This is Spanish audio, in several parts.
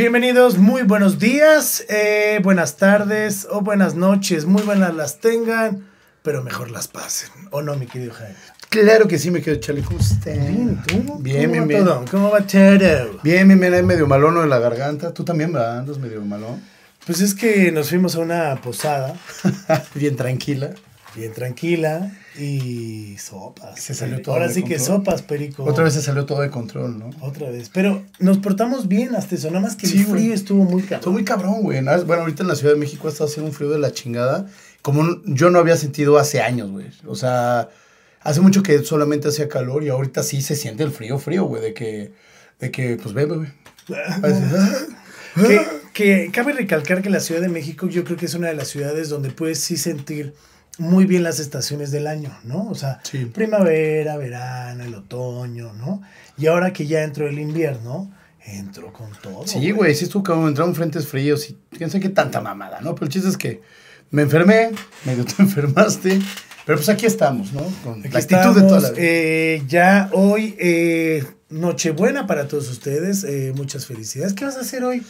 Bienvenidos, muy buenos días, eh, buenas tardes o buenas noches, muy buenas las tengan, pero mejor las pasen, ¿o no, mi querido Jaime? Claro que sí, me quedo Charlie. ¿Cómo estás? Bien, ¿tú? Bien, ¿Cómo bien, va bien. todo? ¿Cómo va todo? Bien, bien, bien, medio malón de la garganta. Tú también, ¿verdad? Andas medio malón. Pues es que nos fuimos a una posada, bien tranquila. Bien tranquila, y sopas. Se salió todo Ahora de sí que sopas, Perico. Otra vez se salió todo de control, ¿no? Otra vez. Pero nos portamos bien hasta eso, nada más que Sí, el frío güey. estuvo muy cabrón. Estoy muy cabrón, güey. ¿no? Bueno, ahorita en la Ciudad de México ha estado haciendo un frío de la chingada. Como yo no había sentido hace años, güey. O sea, hace mucho que solamente hacía calor y ahorita sí se siente el frío, frío, güey. De que, de que, pues bebe, güey. Que, que cabe recalcar que la Ciudad de México yo creo que es una de las ciudades donde puedes sí sentir muy bien las estaciones del año, ¿no? O sea, Sí. primavera, verano, el otoño, ¿no? Y ahora que ya entró el invierno, entró con todo. Sí, güey, sí estuvo como entraron frentes fríos y quién sabe qué tanta mamada, ¿no? Pero el chiste es que me enfermé, medio te enfermaste, pero pues aquí estamos, ¿no? Con Aquí la actitud de toda la vida. eh, ya hoy, eh, Nochebuena para todos ustedes, eh, muchas felicidades. ¿Qué vas a hacer hoy?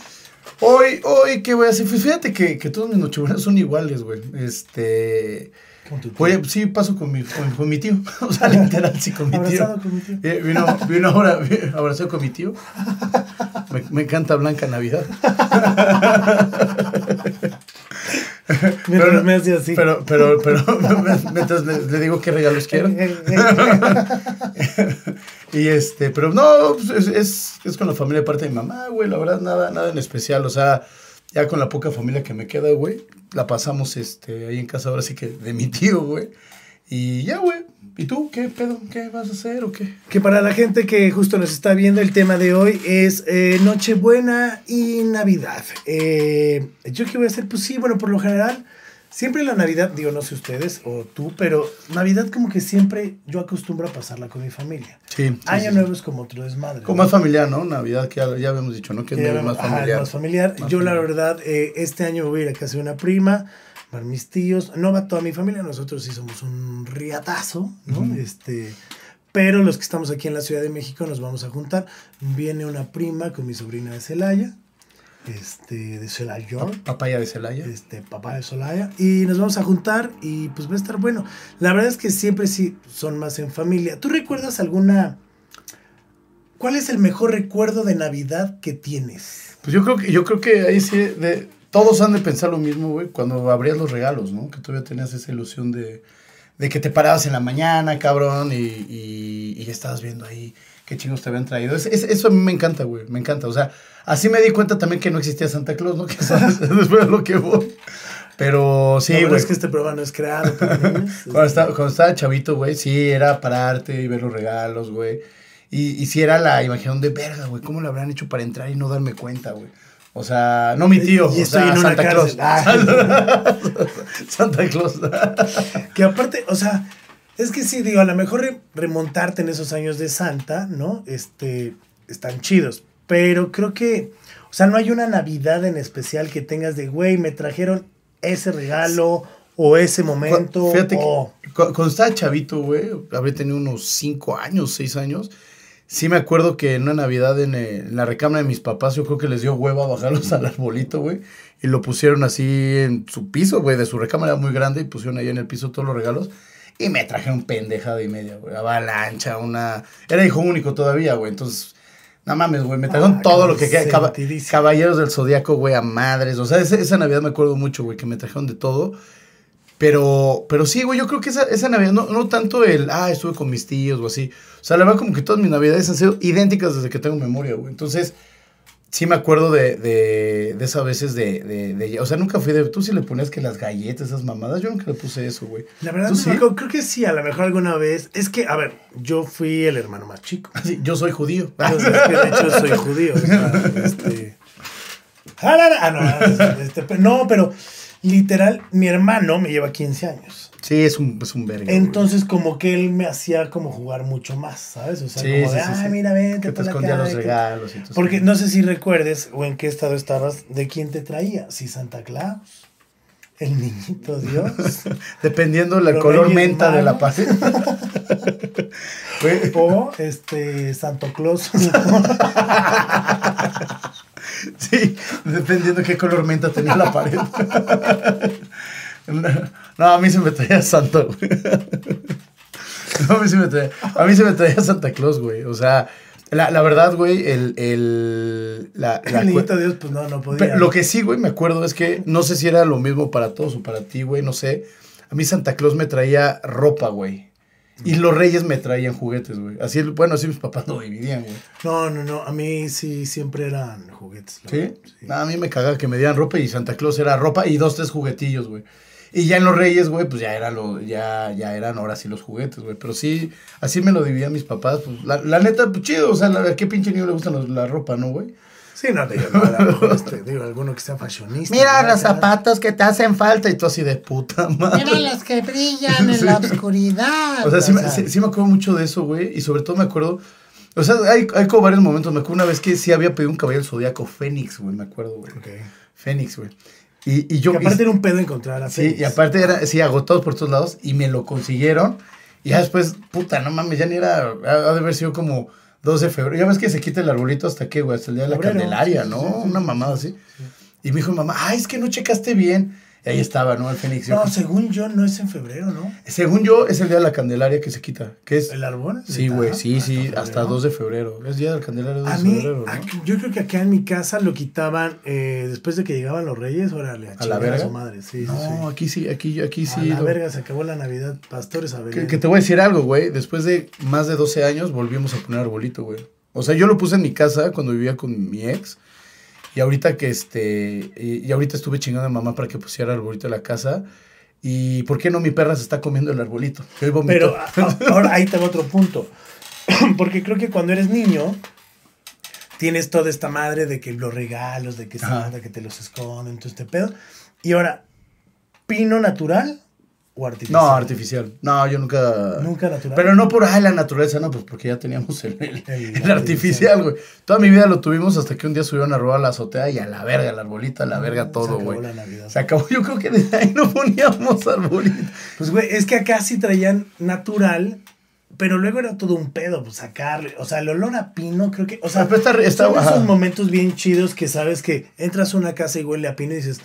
Hoy, hoy, ¿qué voy a hacer? Pues fíjate que, que todos mis nochebuenas son iguales, güey. Este. Con tu tío. Voy a- sí, paso con mi, con, con mi tío. O sea, literal, sí, con mi tío. Abrazado con mi tío. Eh, vino, vino ahora, vino abrazado con mi tío. Me, me encanta Blanca Navidad. Mientras me hace así. Pero, pero, pero, mientras le, le digo qué regalos quiero. Y este, pero no, pues, es, es, es con la familia de parte de mi mamá, güey, la verdad, nada, nada en especial, o sea, ya con la poca familia que me queda, güey, la pasamos, este, ahí en casa ahora sí que de mi tío, güey, y ya, güey, ¿y tú qué pedo? ¿Qué vas a hacer o qué? Que para la gente que justo nos está viendo, el tema de hoy es eh, Nochebuena y Navidad. Eh, ¿Yo qué voy a hacer? Pues sí, bueno, por lo general, siempre la Navidad, digo, no sé ustedes o tú, pero Navidad como que siempre yo acostumbro a pasarla con mi familia. Sí. sí, Año sí. Nuevo es como otro desmadre. Como ¿no? más familiar, ¿no? Navidad, que ya, ya habíamos dicho, ¿no? Que Que es más vemos- ajá, familiar. más familiar. Más Yo la familiar. verdad, eh, este año voy a ir a casa de una prima, van mis tíos, no va toda mi familia, nosotros sí somos un riatazo, ¿no? Este, pero los que estamos aquí en la Ciudad de México nos vamos a juntar. Viene una prima con mi sobrina de Celaya, este, de Celaya, Papaya de Celaya. este, papá de Solaya, y nos vamos a juntar y pues va a estar bueno. La verdad es que siempre sí son más en familia. ¿Tú recuerdas alguna... ¿Cuál es el mejor recuerdo de Navidad que tienes? Pues yo creo que, yo creo que ahí sí, de, todos han de pensar lo mismo, güey, cuando abrías los regalos, ¿no? Que todavía tenías esa ilusión de, de que te parabas en la mañana, cabrón, y, y, y estabas viendo ahí qué chingos te habían traído. Es- es- eso a mí me encanta, güey, me encanta. O sea, así me di cuenta también que no existía Santa Claus, ¿no? Que después de lo que voy. Pero sí, Sí, güey. es que este programa no es creado. Cuando estaba, cuando estaba chavito, güey, sí, era pararte y ver los regalos, güey. Y, y sí era la imaginación de verga, güey, ¿cómo lo habrán hecho para entrar y no darme cuenta, güey? O sea, no mi tío, Y o estoy sea, en una Santa Claus. Ah. Santa Claus. Que aparte, o sea, es que sí, digo, a lo mejor re- remontarte en esos años de Santa, ¿no? Este, están chidos. Pero creo que, o sea, no hay una Navidad en especial que tengas de, güey, me trajeron ese regalo o ese momento. Fíjate o- que cu- cuando estaba chavito, güey, habría tenido unos 5 años, 6 años. Sí me acuerdo que en una Navidad en, eh, en la recámara de mis papás, yo creo que les dio hueva bajarlos al arbolito, güey. Y lo pusieron así en su piso, güey, de su recámara muy grande y pusieron ahí en el piso todos los regalos. Y me trajeron pendejada y media, güey. Avalancha, una... Era hijo único todavía, güey. Entonces, no mames, güey. Me trajeron Ah, todo lo que queda. Caballeros del Zodíaco, güey, a madres. O sea, ese- esa Navidad me acuerdo mucho, güey, que me trajeron de todo. Pero, pero sí, güey, yo creo que esa, esa Navidad, no, no tanto el, ah, estuve con mis tíos o así. O sea, la verdad como que todas mis Navidades han sido idénticas desde que tengo memoria, güey. Entonces, sí me acuerdo de, de, de esas veces de, de, de- O sea, nunca fui de... Tú sí le ponías que las galletas, esas mamadas. Yo nunca le puse eso, güey. La verdad, ¿Tú no sí? creo que sí, a lo mejor alguna vez. Es que, a ver, yo fui el hermano más chico. Sí, yo soy judío. Entonces, es que de hecho soy judío. o sea, este... Ah, no, este, no, pero literal, mi hermano me lleva 15 años. Sí, es un, es un verga. güey. Entonces, como que él me hacía como jugar mucho más, ¿sabes? O sea, Sí, como de, sí, sí, sí. mira, vente que te escondía los que-". regalos y todo Porque no sé si recuerdes o en qué estado estabas, de quién te traía. Si Santa Claus, el niñito Dios, Dependiendo del color menta de la. Güey, o este Santo Claus. Sí, dependiendo qué color menta tenía la pared. No, a mí se me traía Santa, güey. No, a mí se me traía, a mí se me traía Santa Claus, güey. O sea, la, la verdad, güey, el, el, la, la El cu- niñito Dios, pues no, no podía. Pero lo que sí, güey, me acuerdo es que no sé si era lo mismo para todos o para ti, güey, no sé. A mí Santa Claus me traía ropa, güey. Y los reyes me traían juguetes, güey. Así, bueno, así mis papás lo dividían, güey. No, no, no. A mí sí siempre eran juguetes. ¿Sí? Nah, a mí me cagaba que me dieran ropa y Santa Claus era ropa y dos, tres juguetillos, güey. Y ya en los Reyes, güey, pues ya, era lo, ya, ya eran ahora sí los juguetes, güey. Pero sí, así me lo dividían mis papás. Pues, la, la neta, pues chido. O sea, la, ¿a qué pinche niño le gusta los- la ropa, no, güey? Sí, no, digo, no, a lo mejor, este, digo, alguno que sea fashionista. Mira ¿no? los zapatos que te hacen falta y tú así de puta madre. Mira los que brillan en la oscuridad. O sea, sí, me- O sea, sí- sí me acuerdo mucho de eso, güey. Y sobre todo me acuerdo. O sea, hay, hay como varios momentos. Me acuerdo una vez que sí había pedido un caballero zodiaco Fénix, güey. Me acuerdo, güey. Ok. Fénix, güey. Y, y yo. Que aparte y- era un pedo encontrar a sí, y aparte era, sí, agotados por todos lados. Y me lo consiguieron. Y ya después, puta, no mames, ya ni era. Ha de haber sido como 12 de febrero. Ya ves que se quita el arbolito hasta qué, güey. Hasta el día de la Febrero, Candelaria, sí, ¿no? sí, sí. Una mamada así. Y me dijo mi mamá, ay, es que no checaste bien. Ahí estaba, ¿no? El Fénix. No, según yo, no es en febrero, ¿no? Según yo, es el día de la Candelaria que se quita. Que es. ¿El árbol? Sí, güey, sí, sí, Hasta hasta febrero. 2 de febrero. Es día del Candelario 2 A de mí, febrero, ¿no? aquí- yo creo que acá en mi casa lo quitaban eh, después de que llegaban los reyes, órale, a, ¿A la verga? su madre. Sí, sí, no, sí. aquí sí, aquí, aquí a sí. la lo- verga se acabó la Navidad, pastores a que, que te voy a decir algo, güey. Después de más de 12 años volvimos a poner arbolito, güey. O sea, yo lo puse en mi casa cuando vivía con mi ex. Y ahorita que este. Y, y ahorita estuve chingando a mamá para que pusiera arbolito en la casa. Y ¿por qué no mi perra se está comiendo el arbolito? Que hoy vomitó. Pero ahora ahí tengo otro punto. Porque creo que cuando eres niño, tienes toda esta madre de que los regalos, de que. Santa, que te los esconden, todo este pedo. Y ahora, ¿pino natural o artificial? no, artificial. No, yo nunca. Nunca natural. Pero no por ay, la naturaleza, no, pues porque ya teníamos el, el- El el artificial, güey. Toda mi vida lo tuvimos hasta que un día subieron a robar la azotea y a la verga, el arbolito, a la verga Se todo, acabó güey. la Navidad. Se acabó, yo creo que desde ahí no poníamos arbolito. Pues, güey, es que acá sí traían natural, pero luego era todo un pedo, pues sacarle. O sea, el olor a pino, creo que. O sea, Pero está- está- son ajá. esos momentos bien chidos que sabes que entras a una casa y huele a pino y dices,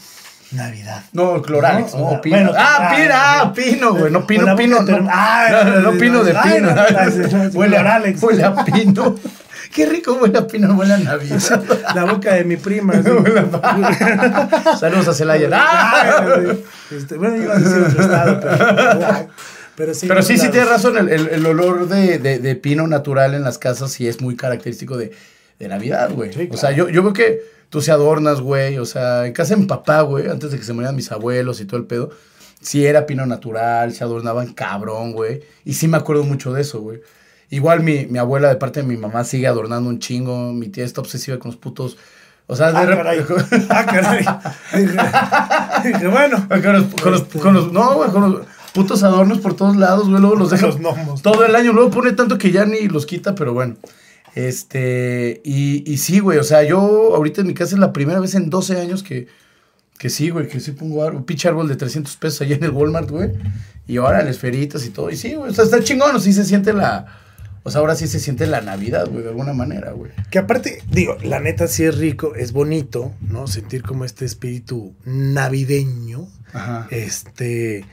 Navidad. No, Cloralex, No, o pino. bueno, ah, ah, pino, ah, pino, güey. No, pino, pino. No, Ay, no, pino de pino. no, no, no, Huele a, Cloralex. huele a pino. Qué rico huele a pino, huele a Navidad. La boca de mi prima. Saludos a Celaya. ¡Ah! Ay, este, bueno, iba a decir otro estado, pero. Pero sí, Pero sí, sí tienes razón, el, el- el olor de, de- de pino natural en las casas sí es muy característico de, de Navidad, güey. Sí, O sea, yo, yo creo que tú se adornas, güey. O sea, en casa de mi papá, güey, antes de que se murieran mis abuelos y todo el pedo, sí era pino natural, se adornaban cabrón, güey. Y sí me acuerdo mucho de eso, güey. Igual mi, mi abuela de parte de mi mamá sigue adornando un chingo, mi tía está obsesiva con los putos... O sea, de Ah, caray. Ah, caray. Dije, dije, bueno. con los, con los- con los- no, güey, con los putos adornos por todos lados, güey. Luego los deja Los gnomos. todo el año. Luego pone tanto que ya ni los quita, pero bueno. Este, y, y sí, güey. O sea, yo ahorita en mi casa es la primera vez en 12 años que, que sí, güey, que sí pongo un pinche árbol de 300 pesos allá en el Walmart, güey. Y ahora las feritas y todo. Y sí, güey. O sea, está chingón. O sí se siente la. O sea, ahora sí se siente la Navidad, güey, de alguna manera, güey. Que aparte, digo, la neta sí es rico, es bonito, ¿no? Sentir como este espíritu navideño. Ajá. Este.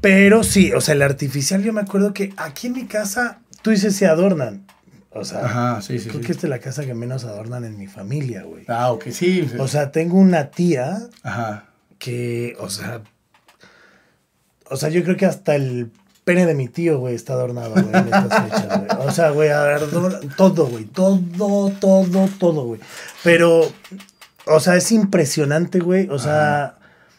Pero sí, o sea, el artificial, yo me acuerdo que aquí en mi casa, tú dices, se adornan. O sea, Ajá, sí, sí. creo sí. que esta es la casa que menos adornan en mi familia, güey. Ah, ok, sí. sí. O sea, tengo una tía Ajá. que, o sea, o sea, yo creo que hasta el pene de mi tío, güey, está adornado, güey, en estas fechas, güey. O sea, güey, adorna- todo, güey, todo, todo, todo, güey. Pero, o sea, es impresionante, güey. O sea,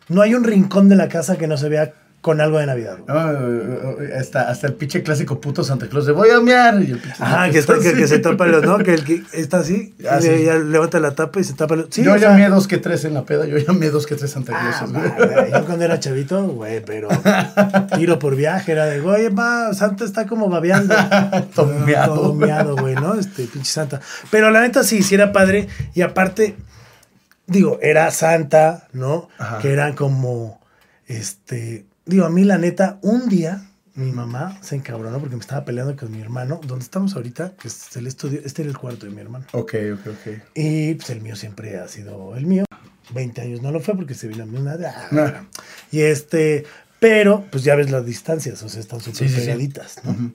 no hay un rincón de la casa que no se vea con algo de Navidad, eh, eh, hasta, hasta el pinche clásico puto Santa Claus de voy a mear. Y el Ajá, que, está, Claus que, que se tapa los, ¿no? Que el que está así, Ah, ya levanta la tapa y se tapa los. Sí, yo o sea, llamé dos que tres en la peda, yo llamé dos que tres Santa Ah, güey, yo cuando era chavito, güey, pero tiro por viaje, era de, oye, va, Santa está como babeando. Tomeado. Tomeado, güey, ¿no? Este, pinche Santa. Pero la neta sí, sí era padre. Y aparte, digo, era Santa, ¿no? Ajá. Que eran como, este, digo, a mí la neta, un día mi mamá se encabronó porque me estaba peleando con mi hermano. ¿Dónde estamos ahorita? Que es el estudio. Este era el cuarto de mi hermano. Ok, ok, ok. Y pues el mío siempre ha sido el mío. 20 años no lo fue porque se vino a mí una de... Ah. Y este, pero pues ya ves las distancias, o sea, están súper Sí, sí, sí. pegaditas, ¿no?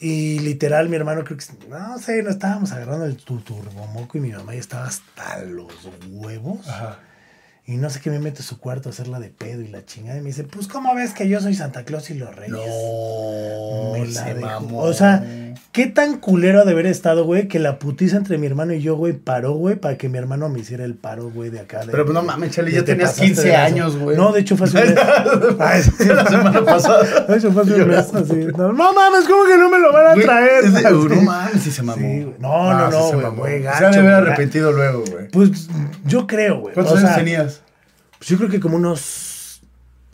Y literal, mi hermano creo que, no sé, no estábamos agarrando el tu- turbomoco y mi mamá ya estaba hasta los huevos. Ajá. Y no sé qué me mete a su cuarto a hacerla de pedo y la chingada. Y me dice, pues, ¿cómo ves que yo soy Santa Claus y los Reyes? No, Me la se mamó. O sea, qué tan culero de haber estado, güey, que la putiza entre mi hermano y yo, güey, paró, güey, para que mi hermano me hiciera el paro, güey, de acá. de- Pero pues no mames, Chale, de ya te tenías pasaste 15 de lanza. años, güey. No, de hecho fue hace un mes. Ay, sí. la semana pasada. Eso fue hace un mes, así. No, no mames, ¿cómo que no me lo van a traer? es de- no mames, sí se mamó. Sí. No, no, sí no, se güey, Se gacho, de haber güey. arrepentido luego, güey. Pues yo creo, güey. ¿Cuántos O años tenías? pues, yo creo que como unos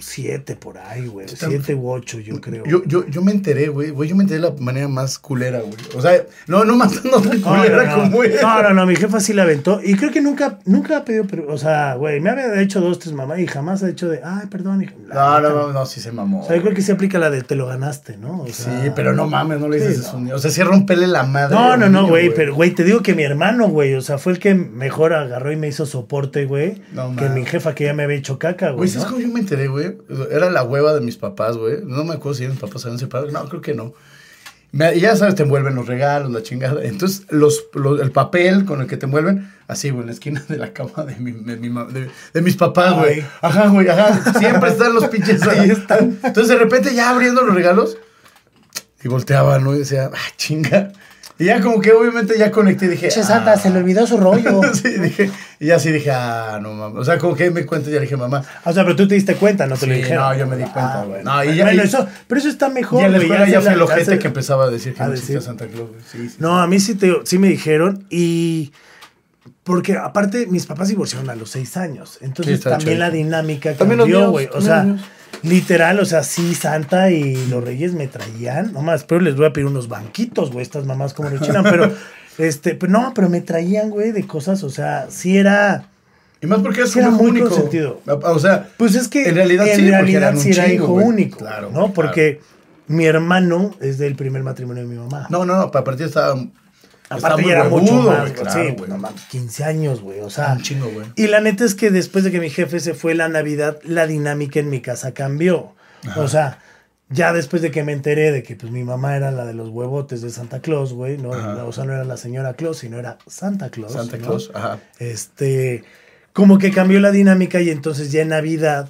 siete por ahí, güey. Siete u ocho, yo creo. Yo, yo, yo me enteré, güey. Güey, yo me enteré de la manera más culera, güey. O sea, no, no más no tan culera no, no. como ella. no, no, no, mi jefa sí la aventó. Y creo que nunca, nunca ha pedido, pero, o sea, güey, me había hecho dos, tres mamás y jamás ha hecho de, ay, perdón. hija". No, no, no, no, sí se mamó. O sea, yo creo que se aplica la de te lo ganaste, ¿no? O Sí, sea, pero no mames, no le dices sí, eso. no. O sea, sí rompele la madre. No, no, no, güey, pero, güey, te digo que mi hermano, güey, o sea, fue el que mejor agarró y me hizo soporte, güey, No, que mi jefa que ya me había hecho caca, güey, Güey, ¿sabes cómo yo me enteré, güey? Era la hueva de mis papás, güey. No me acuerdo si mis papás se habían separado. No, creo que no. Me- y ya sabes, te envuelven los regalos, la chingada. Entonces, los, los- el papel con el que te envuelven, así, güey, en la esquina de la cama de, mi, de, mi de- de mis papás, güey. Ajá, güey, ajá. Siempre están los pinches ahí. están. Entonces, de repente, ya abriendo los regalos, y volteaba, ¿no? Y decía, ah, chinga. Y ya como que obviamente ya conecté y dije, Che, Santa, ah. se le olvidó su rollo. sí, dije, y ya sí dije, ah, no mames. O sea, como que me cuento y ya dije, mamá, O sea, pero tú te diste cuenta, no te lo dijeron. no, yo me di cuenta, Ah, güey. bueno. No, y ya- Bueno, y- eso, pero eso está mejor, y en la escuela ya fue la- el ojete que empezaba a decir que a no decir. existía Santa Claus, güey. Sí, sí, No, a mí sí, te, sí me dijeron y... Porque aparte mis papás divorciaron a los seis años. Entonces también la dinámica cambió, güey. O sea, míos. literal, o sea, sí, Santa y los reyes me traían. No más, pero les voy a pedir unos banquitos, güey. Estas mamás como lo chinan. Pero, este, pero no, pero me traían, güey, de cosas. O sea, sí era... Y más porque es Sí, era muy único. consentido. O sea, Pues es que En realidad sí, era chingo, hijo único, Claro, ¿no? claro. Porque mi hermano es del primer matrimonio de mi mamá. no, no, no, para partir estaba. Aparte muy era mucho más, güey, claro, sí, güey. no mames, 15 años, güey. O sea, Un chingo, güey. y la neta es que después de que mi jefe se fue la Navidad, la dinámica en mi casa cambió. O sea, ya después de que me enteré de que pues mi mamá era la de los huevotes de Santa Claus, güey, ¿no? Ajá. O sea, no era la señora Claus, sino era Santa Claus. Santa ¿no? Claus, ajá. Este, como que cambió la dinámica y entonces ya en Navidad,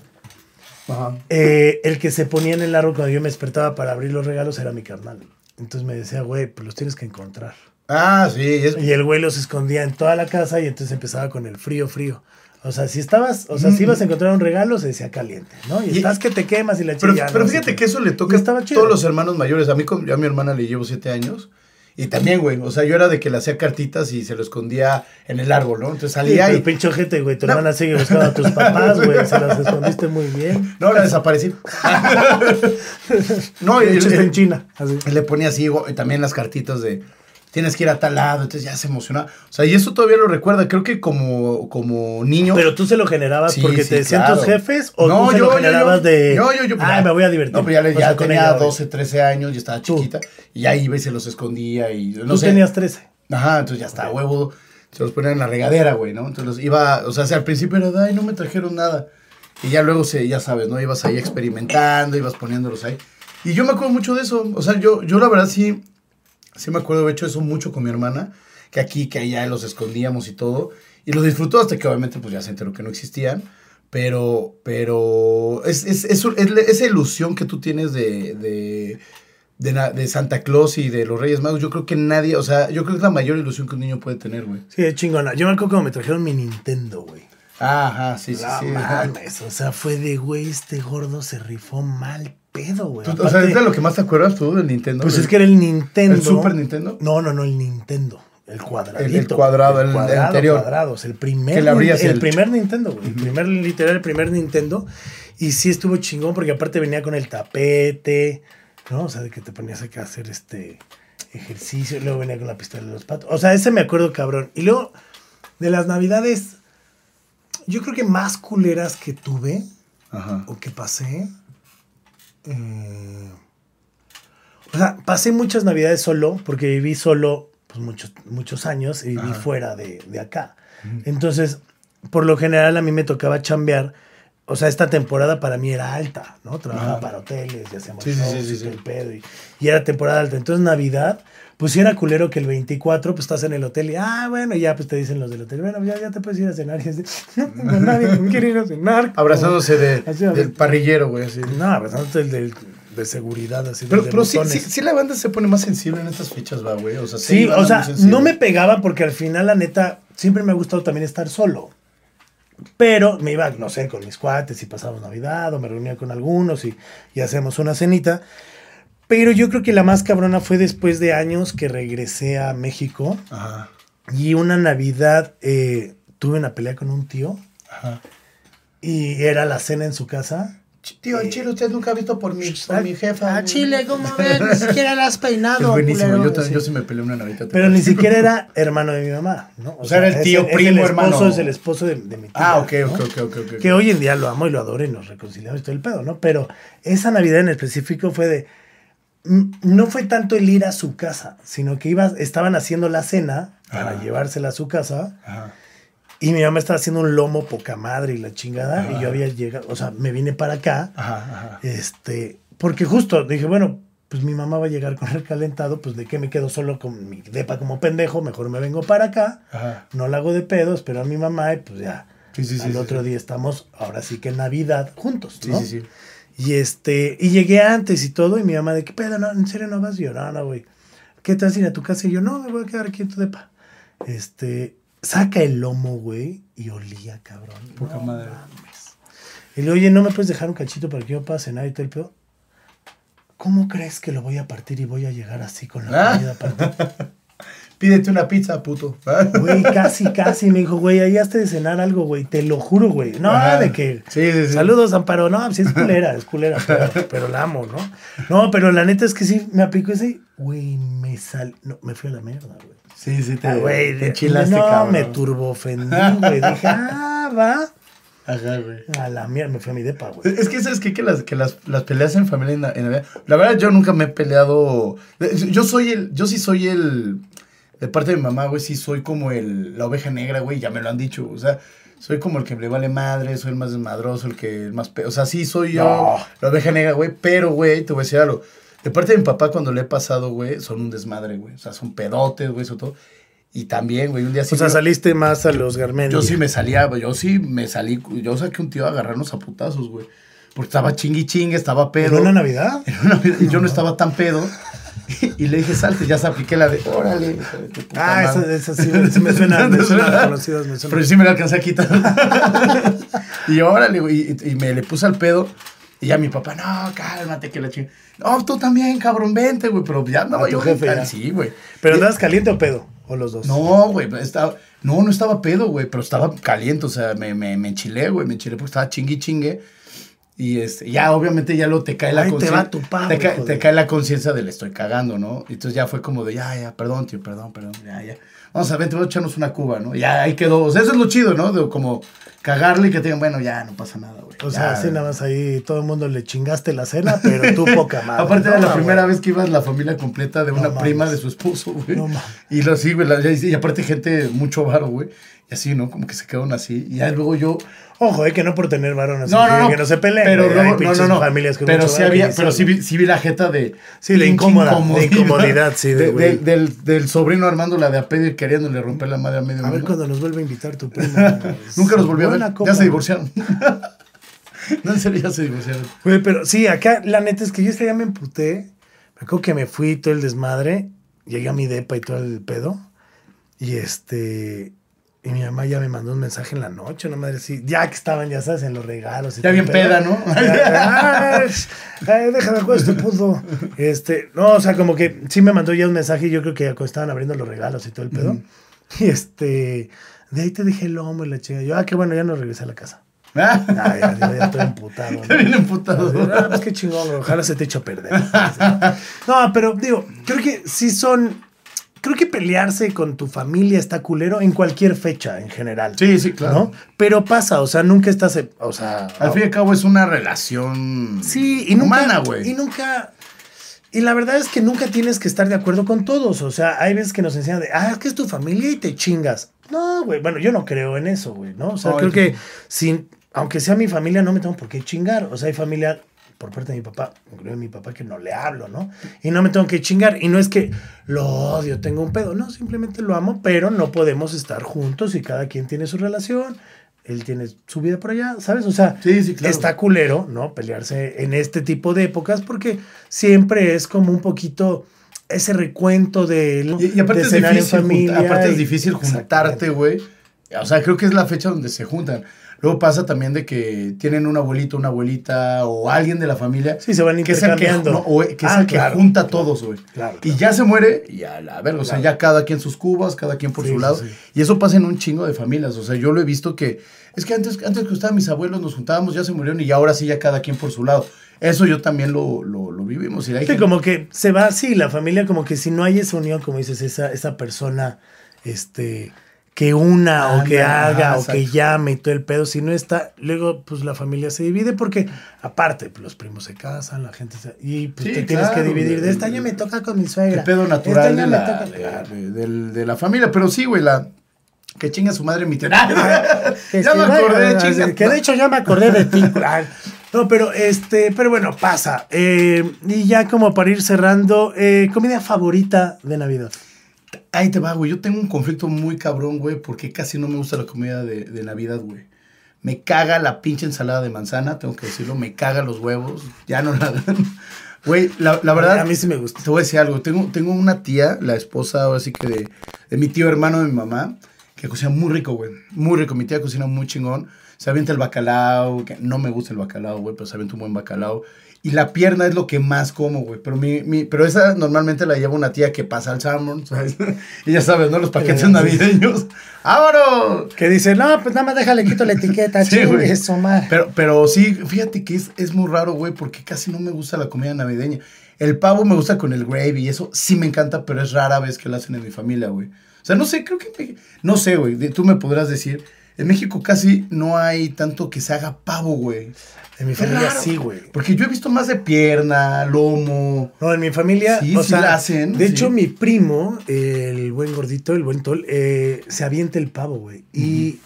Ajá. eh, el que se ponía en el árbol cuando yo me despertaba para abrir los regalos era mi carnal. Entonces me decía, güey, pues los tienes que encontrar. Ah, sí, es. Y el güey los escondía en toda la casa y entonces empezaba con el frío, frío. O sea, si estabas, o sea, si ibas a encontrar un regalo, se decía caliente, ¿no? Y, Y- estás que te quemas y la Pero, chilla. pero fíjate que eso le toca a todos los hermanos mayores. A mí, yo a mi hermana le llevo siete años. Y también, güey, o sea, yo era de que le hacía cartitas y se lo escondía en el árbol, ¿no? Entonces Sí, salía pero y... pinche ojete, güey. Tu No. hermana sigue buscando a tus papás, güey. Se las escondiste muy bien. No, la desaparecí. no, De y, hecho, está en China. Así. le ponía así, güey, y también las cartitas de tienes que ir a tal lado, entonces ya se emocionaba. O sea, y eso todavía lo recuerda. Creo que como, como niño. Pero tú se lo generabas Sí, porque sí, te decían claro. tus jefes o No, tú se yo, lo generabas yo. de. Yo, yo, yo, Ay, ya. me voy a divertir. No, pero ya, le- ya tenía ella, güey. 12, 13 años, ya estaba Tú. chiquita. Y ya iba y se los escondía y no Tú sé. tenías 13. Ajá, entonces ya está, huevo. Se los ponían en la regadera, güey, ¿no? Entonces los iba, o sea, al principio era, ay, no me trajeron nada. Y ya luego se, ya sabes, ¿no? Ibas ahí experimentando, ibas poniéndolos ahí. Y yo me acuerdo mucho de eso. O sea, yo, yo la verdad sí, sí me acuerdo, he hecho eso mucho con mi hermana, que aquí, que allá los escondíamos y todo. Y lo disfrutó hasta que obviamente pues ya se enteró que no existían. Pero, pero es, es, es, es esa ilusión que tú tienes de, de, de, de Santa Claus y de los Reyes Magos, yo creo que nadie, o sea, yo creo que es la mayor ilusión que un niño puede tener, güey. Sí, chingona. Yo me acuerdo cuando me trajeron mi Nintendo, güey. Ajá, sí, sí, sí. mames, o sea, fue de, güey, este gordo se rifó mal pedo, güey. O sea, ¿es de lo que más te acuerdas tú del Nintendo? Pues güey? es que era el Nintendo. ¿El Super Nintendo? No, no, no, el Nintendo. El cuadradito. El- el cuadrado, el- el cuadrado, anterior. cuadrados, el primer, Que le abrías el, el- primer Nintendo, güey. El primer, literal, el primer Nintendo. Y sí estuvo chingón porque aparte venía con el tapete, ¿no? O sea, de que te ponías acá a hacer este ejercicio. Luego venía con la pistola de los patos. O sea, ese me acuerdo cabrón. Y luego, de las navidades, yo creo que más culeras que tuve Ajá. o que pasé. eh, O sea, pasé muchas navidades solo, porque viví solo pues, muchos, muchos años y viví Ajá. fuera de, de acá. Entonces, por lo general a mí me tocaba chambear. O sea, esta temporada para mí era alta, ¿no? Trabajaba para hoteles y hacíamos Sí, shows sí, y sí, todo sí. el pedo. Y, y era temporada alta. Entonces, Navidad, pues sí era culero que el 24, pues estás en el hotel y, ah, bueno, ya pues te dicen los del hotel, bueno, ya, ya te puedes ir a cenar. Y de, no nadie quien ir a cenar. Abrazándose de, Así, del parrillero, güey, así. No, abrazándote el del- de seguridad, así. Pero, de pero sí, sí, sí la banda se pone más sensible en estas fechas, va, güey. O sea, Sí, o sea, no me pegaba porque al final, la neta, siempre me ha gustado también estar solo. Pero me iba, no sé, con mis cuates y pasábamos Navidad o me reunía con algunos y, y hacemos una cenita. Pero yo creo que la más cabrona fue después de años que regresé a México Ajá, y una Navidad eh, tuve una pelea con un tío ajá. y era la cena en su casa. Tío, en Chile usted nunca ha visto por mi, por mi jefa. A. Chile, ¿cómo ves? Ni siquiera la has Es peinado, buenísimo. culero. Yo, también- yo sí me peleé una Navidad. Pero ni siquiera era hermano de mi mamá, ¿no? O sea, era el es tío, es primo, el esposo, hermano. Es el esposo de, de mi tía. Ah, ok, ¿no? ok, ok, ok. ok. Que hoy en día lo amo y lo adoro y nos reconciliamos y todo el pedo, ¿no? Pero esa Navidad en específico fue de. No fue tanto el ir a su casa, sino que iba, estaban haciendo la cena para Ajá. llevársela a su casa Ajá. y mi mamá estaba haciendo un lomo poca madre y la chingada Ajá. y yo había llegado, o sea, me vine para acá, Ajá, ajá. este, porque justo dije, bueno, pues mi mamá va a llegar con el calentado, pues de qué me quedo solo con mi depa como pendejo, mejor me vengo para acá, Ajá. no la hago de pedo, espero a mi mamá y pues ya. Sí, sí, sí, al sí, otro sí. día estamos, ahora sí que en Navidad, juntos, Sí, ¿no? sí, sí. Y este, y llegué antes y todo, y mi mamá de qué pedo, no, en serio no vas, y yo, no, no, güey. ¿Qué te vas a ir a tu casa? Y yo, no, me voy a quedar aquí en tu depa. Este, saca el lomo, güey, y olía, cabrón. Poca No madre. mames. Y le oye, ¿no me puedes dejar un cachito para que yo pueda cenar y todo el pedo? ¿Cómo crees que lo voy a partir y voy a llegar así con la Ah. comida partida? Pídete una pizza, puto. Güey, casi, casi. Me dijo, güey, ahí has de cenar algo, güey. Te lo juro, güey. No, Ajá. de que. Sí, sí, sí. Saludos, Amparo. No, sí es culera, es culera, pero, pero la amo, ¿no? No, pero la neta es que sí, me aplicó ese. Güey, me sal. No, me fui a la mierda, güey. Sí, sí, te, Ah, güey, te enchilaste, No, cabrón. me turbofendí, güey. Dije, ah, va. Ajá, güey. A la mierda, me fui a mi depa, güey. Es que, ¿sabes qué? Que las, que las, las peleas en familia en, la- en. La verdad, yo nunca me he peleado. Yo soy el. Yo sí soy el. De parte de mi mamá, güey, sí soy como el. La oveja negra, güey, ya me lo han dicho. O sea, soy como el que le vale madre, soy el más desmadroso, el que el más. O sea, sí soy yo No. la oveja negra, güey. Pero, güey, te voy a decir algo. De parte de mi papá, cuando le he pasado, güey, son un desmadre, güey. O sea, son pedotes, güey, eso todo. Y también, güey, un día sí. O sea, saliste más a los Garmendi. yo sí me salía, yo sí me salí, yo saqué un tío a agarrarnos a putazos, güey. Porque estaba chingui chingue, estaba pedo. ¿Pero una Navidad? Era una Navidad, y yo no estaba tan pedo. Y le dije, salte, ya se apliqué la de, órale. Ah, madre". esa, esa sí, sí me suena, me suena conocidas, me suena. Pero sí me la alcancé a quitar. y órale, güey. Y, y me le puse al pedo. Y ya mi papá, no, cálmate, que la chingada. No, tú también, cabrón, vente, güey. Pero ya no, tu yo jefe ya. Sí, güey. ¿Pero andabas caliente o pedo? ¿O los dos? no, güey, estaba, no, no estaba pedo, güey, pero estaba caliente, o sea, me, me, me enchilé, güey, me enchilé porque estaba chingui chingue. Y este, ya, obviamente, ya lo te cae la te conciencia. Te, cae- hijo te cae la conciencia de le estoy cagando, ¿no? Y entonces ya fue como de, ya, ya, perdón, tío, perdón, perdón, ya, ya. Vamos a ver, te voy a echarnos una cuba, ¿no? Ya ahí quedó. O sea, eso es lo chido, ¿no? De como cagarle y que te digan, bueno, ya, no pasa nada, güey. O sea, así nada más ahí todo el mundo le chingaste la cena, pero tú poca madre. Aparte era No, la güey. primera vez que ibas la familia completa de No una mames. prima de su esposo, güey. No mames. y lo así, güey. la- Y, y aparte gente mucho varo, güey. Así, ¿no? Como que se quedaron así. Y ya luego yo. Ojo, eh, que no por tener varones. No, no, no. Que no se peleen. Pero hay no, no, no. familias con pero sí había, pero sí vi, sí vi la jeta de. Sí, de incómoda, de incomodidad, sí, de De- güey. del, sobrino armando la de a pedo y queriéndole romper la madre a medio A ver cuando nos vuelve a invitar tu prima. Nunca los volvió a ver. Copa, Ya se divorciaron. no, en serio, ya se divorciaron. Güey, pero sí, acá la neta es que yo este día me emputé. Me acuerdo que me fui todo el desmadre. Llegué a mi depa y todo el pedo. Y este. Y mi mamá ya me mandó un mensaje en la noche, una madre así. Ya que estaban, ya sabes, en los regalos. y Ya bien peda, ¿no? Ay, ay, déjame con este puto. Este, no, o sea, como que sí me mandó ya un mensaje. Yo creo que ya cuando estaban abriendo los regalos y todo el pedo. Y este, de ahí te dejé el lomo y la chica. Yo, ah, qué bueno, ya no regresé a la casa. Ah, Ah, ya, ya, ya estoy emputado. ¿no? Bien emputado. Ah, pues qué chingón, ojalá se te eche a perder. No, pero digo, creo que sí son. Creo que pelearse con tu familia está culero en cualquier fecha en general. Sí, sí, claro. ¿no? Pero pasa, o sea, nunca estás. O sea. Al fin y al cabo es una relación Sí, y nunca, humana, güey. Y nunca. Y la verdad es que nunca tienes que estar de acuerdo con todos. O sea, hay veces que nos enseñan de, ah, es que es tu familia y te chingas. No, güey. Bueno, yo no creo en eso, güey, ¿no? O sea, creo que sin, aunque sea mi familia, no me tengo por qué chingar. O sea, hay familia por parte de mi papá, creo mi papá que no le hablo, ¿no? Y no me tengo que chingar. Y no es que lo odio, tengo un pedo. No, simplemente lo amo, pero no podemos estar juntos y cada quien tiene su relación. Él tiene su vida por allá, ¿sabes? O sea, Sí, sí, claro. está culero, ¿no? Pelearse en este tipo de épocas porque siempre es como un poquito ese recuento de, Y, y aparte, de es en difícil, junta- familia aparte es difícil juntarte, güey. O sea, creo que es la fecha donde se juntan. Luego pasa también de que tienen un abuelito, una abuelita o alguien de la familia Sí, se van que es el que, no, o que, es Ah, que junta a claro, todos, güey. claro, Y ya se muere y a la verga, o sea, ya cada quien sus cubas, cada quien por Sí, su lado. sí. Y eso pasa en un chingo de familias, o sea, yo lo he visto que es que antes, antes que estaban mis abuelos nos juntábamos, ya se murieron y ahora sí ya cada quien por su lado. Eso yo también lo, lo, lo vivimos. Y hay Sí, gente- como que se va así, la familia, como que si no hay esa unión, como dices, esa, esa persona, este, que una o que Anda, haga ajá, o que llame y todo el pedo, si no está, luego pues la familia se divide porque aparte, pues, los primos se casan, la gente se... Y pues Sí, te tienes que dividir, de este año me toca con mi suegra. El pedo este natural de la, toca- de, de- del- de la familia. Pero sí, güey, la. Que chinga su madre mi tía. Que ya me acordé, así, chinga. Que de hecho ya me acordé de ti. Ah, No, pero este, pero bueno, pasa. Eh, y ya como para ir cerrando, eh, comida favorita de Navidad. Ahí te va, güey. Yo tengo un conflicto muy cabrón, güey, porque casi no me gusta la comida de, de Navidad, güey. Me caga la pinche ensalada de manzana, tengo que decirlo. Me caga los huevos. Ya no la dan. Güey, la, la verdad. A mí sí me gusta. Te voy a decir algo. Tengo, tengo una tía, la esposa, ahora sí que de, de mi tío hermano de mi mamá, que cocina muy rico, güey. Muy rico. Mi tía cocina muy chingón. Se avienta el bacalao, que no me gusta el bacalao, güey, pero se avienta un buen bacalao. Y la pierna es lo que más como, güey. Pero, mi, mi, pero esa normalmente la lleva una tía que pasa al salmon, ¿sabes? y ya sabes, ¿no? Los paquetes navideños. ¡Vámonos! Que dice, no, pues nada más déjale quito la etiqueta, Sí, güey. eso, ma. Pero, pero sí, fíjate que es, es muy raro, güey, porque casi no me gusta la comida navideña. El pavo me gusta con el gravy y eso sí me encanta, pero es rara vez que lo hacen en mi familia, güey. O sea, no sé, creo que... no sé, güey, tú me podrás decir. En México casi no hay tanto que se haga pavo, güey. En mi Es familia sí, güey. Porque yo he visto más de pierna, lomo. No, en mi familia, Sí, o sí sea, la hacen, de sí. hecho mi primo, el buen gordito, el buen tol, eh, se avienta el pavo, güey. Y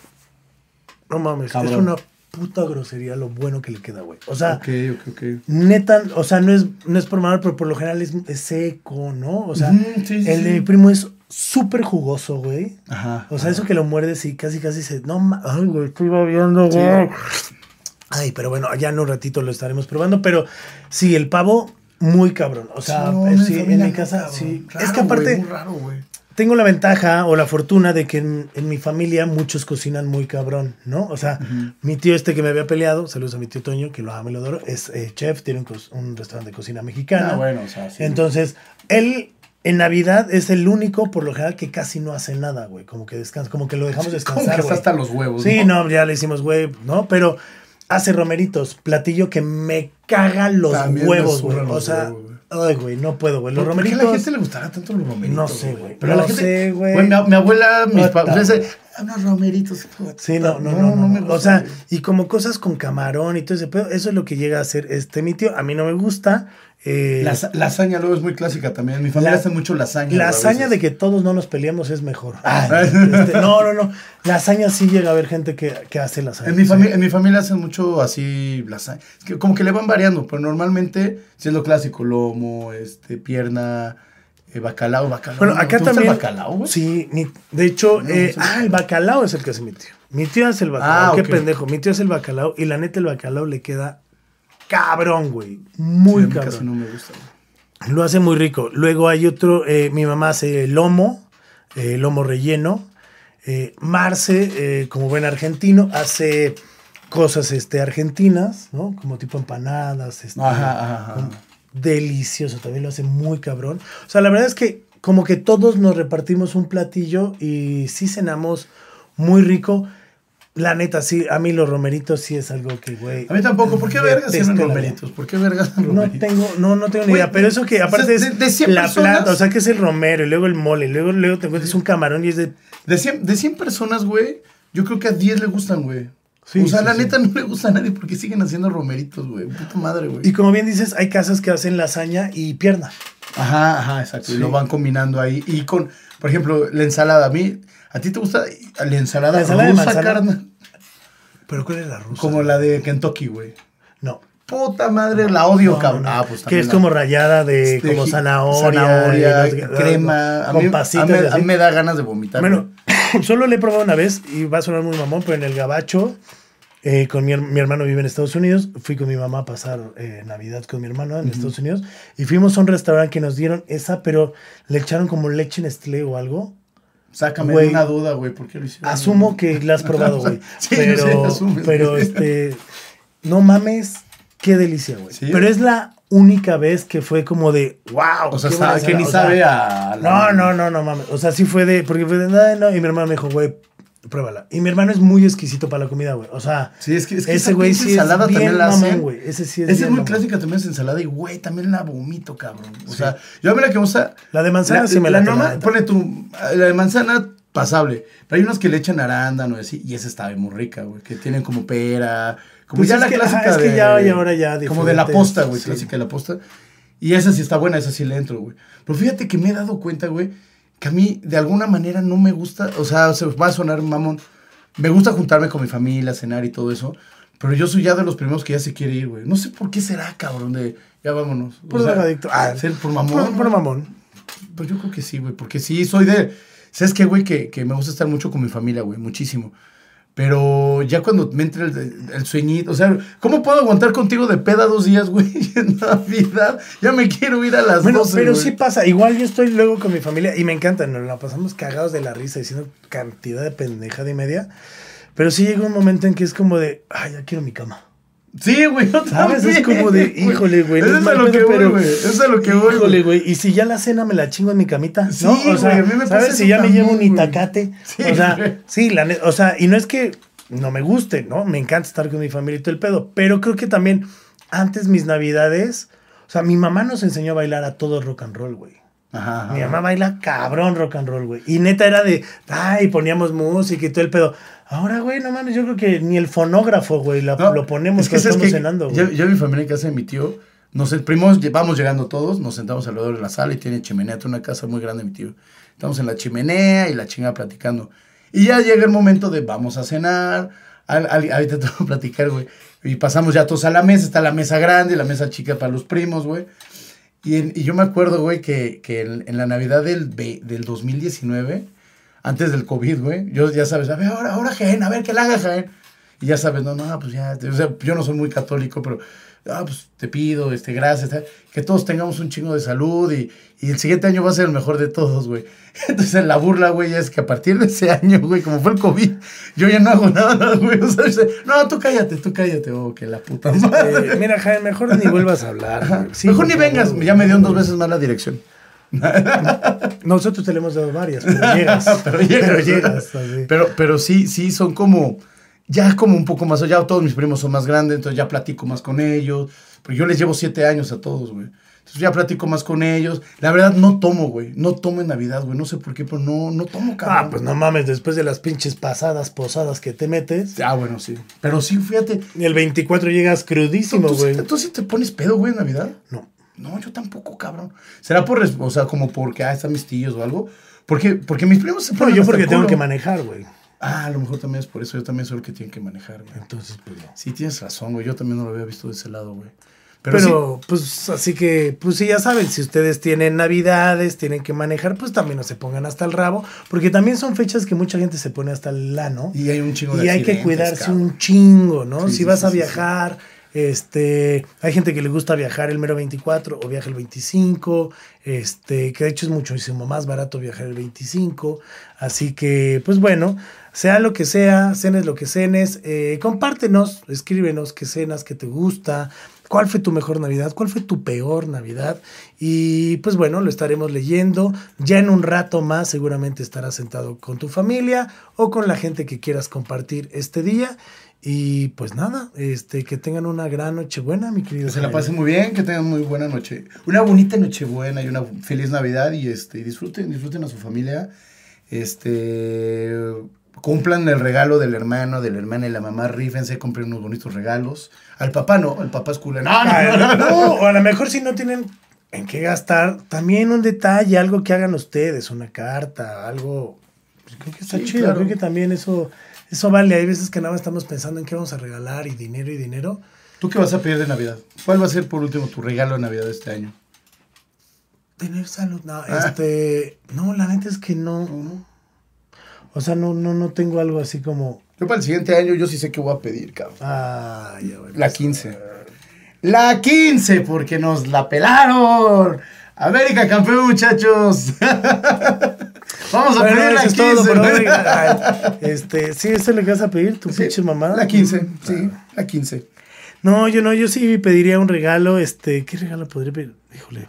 no mames, es Cabrón. una puta grosería lo bueno que le queda, güey. O sea, Ok, ok, ok. neta, o sea, no es, no es por mal, pero por lo general es, es seco, ¿no? O sea, sí, sí, el de mi primo es súper jugoso, güey. Ajá. O sea, eso que lo muerdes y casi, casi se. No, ma- ay, güey, estoy babeando, Sí. güey. Ay, pero bueno, ya en un ratito lo estaremos probando. Pero sí, el pavo, muy cabrón. O sea, Sí, no, eh, en mi casa, cabrón. sí. Raro, es que aparte, güey, muy raro, güey. tengo la ventaja o la fortuna de que en, en mi familia muchos cocinan muy cabrón, ¿no? O sea, mi tío este que me había peleado, saludos a mi tío Toño, que lo amo y lo adoro, es eh, chef, tiene un, un restaurante de cocina mexicana. Ah, bueno, o sea, sí. Entonces, él en Navidad es el único, por lo general, que casi no hace nada, güey. Como que descansa, como que lo dejamos Como descansar, que está güey. hasta los huevos. Sí, no, ya le hicimos, güey, ¿no? Pero hace romeritos, platillo que me caga los También huevos, güey. O sea, ay, güey, no puedo, güey. Los ¿Por qué a romeritos. la gente le gustará tanto los romeritos? No sé, güey. Pero a la No gente. sé, güey. mi, mi abuela, mis. "Ah, Unos romeritos. Sí, no, no, no, no, me O gusta, sea, güey. y como cosas con camarón y todo ese pedo, eso es lo que llega a hacer este mi tío. A mí no me gusta. Eh, Las- lasaña luego es muy clásica también. Mi familia La- hace mucho lasaña. La güey, a hazaña veces. de que todos no nos peleamos es mejor. Este, no, no, no. La hazaña sí llega a haber gente que, que hace lasaña. En mi, sí. familia, en mi familia hacen mucho así lasaña. Es que como que le van variando, pero normalmente sí es lo clásico: lomo, este, pierna, eh, bacalao, bacalao. Bueno, ¿no? acá ¿Te gusta también. el bacalao, güey? Sí, mi- de hecho, No, eh, no sé. ah, el bacalao es el que hace mi tío. Mi tío hace el bacalao. Ah, Qué pendejo. Mi tío hace el bacalao y la neta el bacalao le queda cabrón, güey. Sí, Muy mí cabrón. casi no me gusta. güey. Lo hace muy rico. Luego hay otro, eh, mi mamá hace lomo, eh, lomo relleno. Marce, como buen argentino, hace cosas este, argentinas, ¿no? Como tipo empanadas. Este, Ajá, ajá, ajá. Delicioso, también lo hace muy cabrón. O sea, la verdad es que como que todos nos repartimos un platillo y sí cenamos muy rico. La neta, sí, a mí los romeritos sí es algo que, güey. A mí tampoco. ¿Por qué vergas sirven romeritos? ¿Por qué vergas no tengo, no, no tengo ni idea. Pero eso que aparte o sea, es de- de 100 la personas- plata, o sea que es el romero y luego el mole, y luego, luego te encuentras un camarón y es de. De 100, de 100 personas, güey, yo creo que a 10 le gustan, güey. Sí, o sea, sí, la sí. neta no le gusta a nadie porque siguen haciendo romeritos, güey. Puta madre, güey. Y como bien dices, hay casas que hacen lasaña y pierna. Ajá, ajá, exacto. Y lo van combinando ahí. Y con, por ejemplo, la ensalada. A mí, ¿a ti te gusta la ensalada, La ensalada de rusa, manzana. carnal? ¿Pero cuál es la rusa? Como la de Kentucky, güey. No. Puta madre, la odio, No, cabrón. no. Ah, pues que es la- como rayada de este, como zanahoria, crema. A con mí, pasitas a mí- a me da ganas de vomitar. Bueno, güey. solo le he probado una vez y va a sonar muy mamón, pero en el Gabacho, eh, con mi, mi hermano vive en Estados Unidos, fui con mi mamá a pasar eh, Navidad con mi hermano en Estados Unidos y fuimos a un restaurante que nos dieron esa, pero le echaron como leche Nestlé o algo. Sácame una duda, güey. ¿Por qué lo hicieron? Asumo que la has probado, güey. Sí, pero, asumes. pero este, no mames, qué delicia, güey. Sí. Pero es la única vez que fue como de, wow. O sea, sabe- que ni ensalada". O sabe a... No, no, no, no mames. O sea, sí fue de. Porque fue de. No, no. Y mi hermano me dijo, güey, pruébala. Y mi hermano es muy exquisito para la comida, güey. O sea, Sí, es que, es que ese güey sí es bien también la hacen. güey. Ese sí es muy mamón. clásica también es ensalada y, güey, también la vomito, cabrón. O sea, yo a mí la que gusta... La de manzana sí me la la normal. Ponle tú, la de manzana pasable. Pero hay unos que le echan arándano y así, y esa está muy rica, güey. Que tienen como pera, como Pues ya es la que, clásica es que de... ya hay ahora ya Como de la posta, güey, sí. clásica de la posta. Y esa sí está buena, esa sí le entro, güey. Pero fíjate que me he dado cuenta, güey, que a mí de alguna manera no me gusta, o sea, se va a sonar mamón. Me gusta juntarme con mi familia, cenar y todo eso. Pero yo soy ya de los primeros que ya se quiere ir, güey. No sé por qué será, cabrón, de ya vámonos. Por drogadicto. Ah, ser por mamón. Por, por mamón. Pues yo creo que sí, güey. Porque sí, soy de. ¿Sabes qué, güey? Que, que me gusta estar mucho con mi familia, güey. Muchísimo. Pero ya cuando me entra el, el sueñito, o sea, ¿cómo puedo aguantar contigo de peda dos días, güey? En Navidad. Ya me quiero ir a las Bueno, 12, pero güey. sí pasa. Igual yo estoy luego con mi familia y me encanta. Nos la pasamos cagados de la risa diciendo cantidad de pendejada y media. Pero sí llega un momento en que es como de, ay, ya quiero mi cama. Sí, güey. yo ¿Sabes? Es como de, híjole, güey. Eso es a lo que voy, güey. Eso es lo que voy, Híjole, güey. Y si ya la cena me la chingo en mi camita, Sí, ¿no? O sea, güey, a mí me ¿sabes? Si ya me llevo un itacate. Sí, o sea, güey. sí, la o sea, y no es que no me guste, ¿no? Me encanta estar con mi familia y todo el pedo. Pero creo que también, antes mis navidades, o sea, mi mamá nos enseñó a bailar a todo rock and roll, güey. Ajá, ajá. Mi mamá baila cabrón rock and roll, güey. Y neta era de, ay, poníamos música y todo el pedo. Ahora, güey, no mames, yo creo que ni el fonógrafo, güey, la- No, lo ponemos es que, cuando ¿sabes estamos cenando, Yo, güey. yo mi familia en casa de mi tío, nos primos, vamos llegando todos, nos sentamos alrededor de la sala y tiene chimenea, tiene una casa muy grande mi tío. Estamos en la chimenea y la chinga platicando. Y ya llega el momento de vamos a cenar. Al, al- ahorita te voy a platicar, güey. Y pasamos ya todos a la mesa, está la mesa grande, la mesa chica para los primos, güey. Y, en- y yo me acuerdo, güey, que, que en, en la Navidad del, del 2019, antes del COVID, güey, yo ya sabes, a ver, ahora, ahora Jaén, a ver, que la haga Jaén. Y ya sabes, no, no, pues ya, o sea, yo no soy muy católico, pero, ah, pues te pido, este, gracias, tal, que todos tengamos un chingo de salud y, y el siguiente año va a ser el mejor de todos, güey. Entonces la burla, güey, es que a partir de ese año, güey, como fue el COVID, yo ya no hago nada, güey. O sea, dice, no, tú cállate, tú cállate, oh, que la puta madre. Eh, mira, Jaime, mejor ni vuelvas a hablar. Sí, Mejor ni vengas, ya me dieron dos veces más la dirección. Nosotros te le hemos dado varias, pero llegas. pero llegas. Pero llegas. Pero, pero sí, sí, son como, ya como un poco más, ya todos mis primos son más grandes, entonces ya platico más con ellos, porque yo les llevo siete años a todos, güey. Entonces ya platico más con ellos. La verdad, no tomo, güey. No tomo en Navidad, güey. No sé por qué, pero no, no tomo, cabrón. Ah, pues no mames, después de las pinches pasadas, posadas que te metes. Ah, bueno, sí. Pero sí, fíjate. El 24 llegas ¿Tú, crudísimo, tú güey. te- tú sí te pones pedo, güey, en Navidad? No. No, yo tampoco, cabrón. ¿Será por, o sea, como porque, ah, están mis tíos o algo? Porque, porque mis primos se No, ponen yo hasta porque tengo que manejar, güey. Ah, a lo mejor también es por eso. Yo también soy el que tiene que manejar, güey. Entonces, pues no. Sí, tienes razón, güey. Yo también no lo había visto de ese lado, güey. Pero, Pero, sí, pues así que, pues sí, ya saben, si ustedes tienen navidades, tienen que manejar, pues también no se pongan hasta el rabo, porque también son fechas que mucha gente se pone hasta el lano. y hay un chingo de Y hay que cuidarse cabrón. un chingo, ¿no? Sí, si sí, vas a viajar, este, hay gente que le gusta viajar el mero 24 o viaja el 25, este, que de hecho es muchísimo más barato viajar el 25, así que, pues bueno, sea lo que sea, cenes lo que cenes, eh, compártenos, escríbenos qué cenas, qué te gusta, cuál fue tu mejor Navidad, cuál fue tu peor Navidad, y pues bueno, lo estaremos leyendo, ya en un rato más seguramente estarás sentado con tu familia o con la gente que quieras compartir este día. Y pues nada, este, que tengan una gran noche buena, mi querido. Que se la pasen muy bien, que tengan muy buena noche. Una bonita noche buena y una feliz Navidad y este y disfruten, disfruten a su familia. Este Cumplan el regalo del hermano, de la hermana y la mamá, rífense, compren unos bonitos regalos. Al papá no, el papá es culo. No, no, no, no, no. No, o a lo mejor si no tienen en qué gastar, también un detalle, algo que hagan ustedes, una carta, algo. pues creo que está Sí, chido, claro. creo que también eso, eso vale. Hay veces que nada más estamos pensando en qué vamos a regalar y dinero y dinero. ¿Tú qué vas a pedir de Navidad? ¿Cuál va a ser por último tu regalo de Navidad de este año? Tener salud, no, Ah. este. No, la neta es que no. O sea, no, no, no tengo algo así como. Yo para el siguiente año yo sí sé qué voy a pedir, cabrón. Ah, ya. La 15. La 15, porque nos la pelaron. América campeón, muchachos. Vamos a Bueno, pedir la eso es 15. todo por ¿no? hoy. Ay, Este, sí, eso es lo que vas a pedir, tu Sí, pinche mamá. La 15, sí, la 15. No, yo no, yo sí pediría un regalo, este, ¿qué regalo podría pedir? Híjole.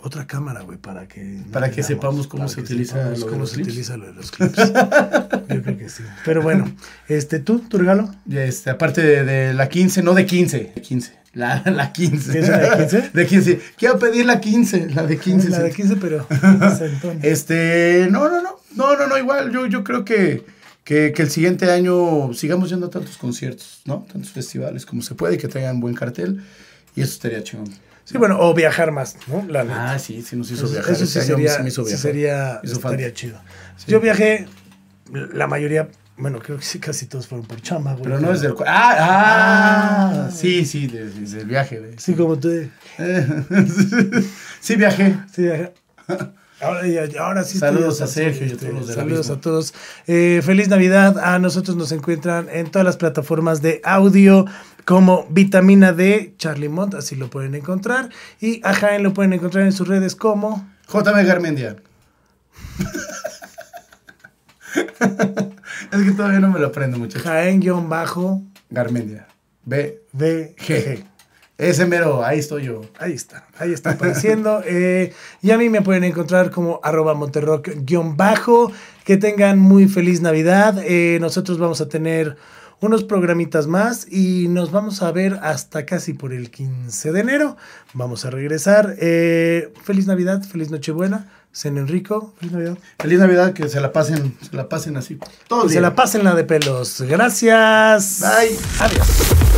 Otra cámara, güey, para que... no Para que sepamos cómo para se que utiliza sepamos lo de cómo los se clips. utiliza lo de los clips. yo creo que sí. Pero bueno, este, ¿tú, tu regalo? Este, aparte de, de la 15, no de 15, de 15. La, la 15. ¿Qué es la de 15? De 15. Quiero pedir la 15, la de 15. La de sí. 15, pero... Este, no, no, no, no, no, no, igual, yo, yo creo que, que, que el siguiente año sigamos yendo a tantos conciertos, ¿no? Tantos festivales como se puede y que traigan buen cartel. Y eso estaría chingón. Sí, bueno, o viajar más, ¿no? La neta. Ah, sí, sí nos hizo Eso, viajar. eso sí Este año sería, sí me hizo sí viajar. sería, Hizo estaría chido. Yo viajé, la mayoría, bueno, creo que sí, casi todos fueron por chamba, güey. Pero no desde el... cu- Ah, ah, sí, sí, desde, desde el viaje. de- Sí, como tú. sí, viajé. Sí, viajé. Ahora, ya- ahora sí. Saludos a Sergio y a este, todos los del Saludos a todos. Eh, feliz Navidad. A nosotros nos encuentran en todas las plataformas de audio como Vitamina D, Charlie Mont, así lo pueden encontrar. Y a Jaén lo pueden encontrar en sus redes como... JM Garmendia. es que todavía no me lo aprendo, muchachos. Jaén-bajo Garmendia. B. BG. G. Ese mero, ahí estoy yo. Ahí está, ahí está apareciendo. Eh, y a mí me pueden encontrar como arroba monterrock-bajo. Que tengan muy feliz Navidad. Eh, nosotros vamos a tener unos programitas más y nos vamos a ver hasta casi por el 15 de enero. Vamos a regresar. Eh, feliz Navidad, feliz Nochebuena. San Enrico, feliz Navidad. Feliz Navidad, que se la pasen, se la pasen así. Todos Que se la pasen la de pelos. Gracias. Bye. Adiós.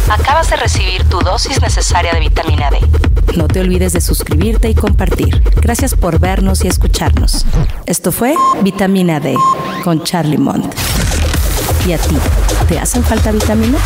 Acabas de recibir tu dosis necesaria de vitamina D. No te olvides de suscribirte y compartir. Gracias por vernos y escucharnos. Esto fue Vitamina D con Charlie Mont. ¿Y a ti? ¿Te hacen falta vitaminas?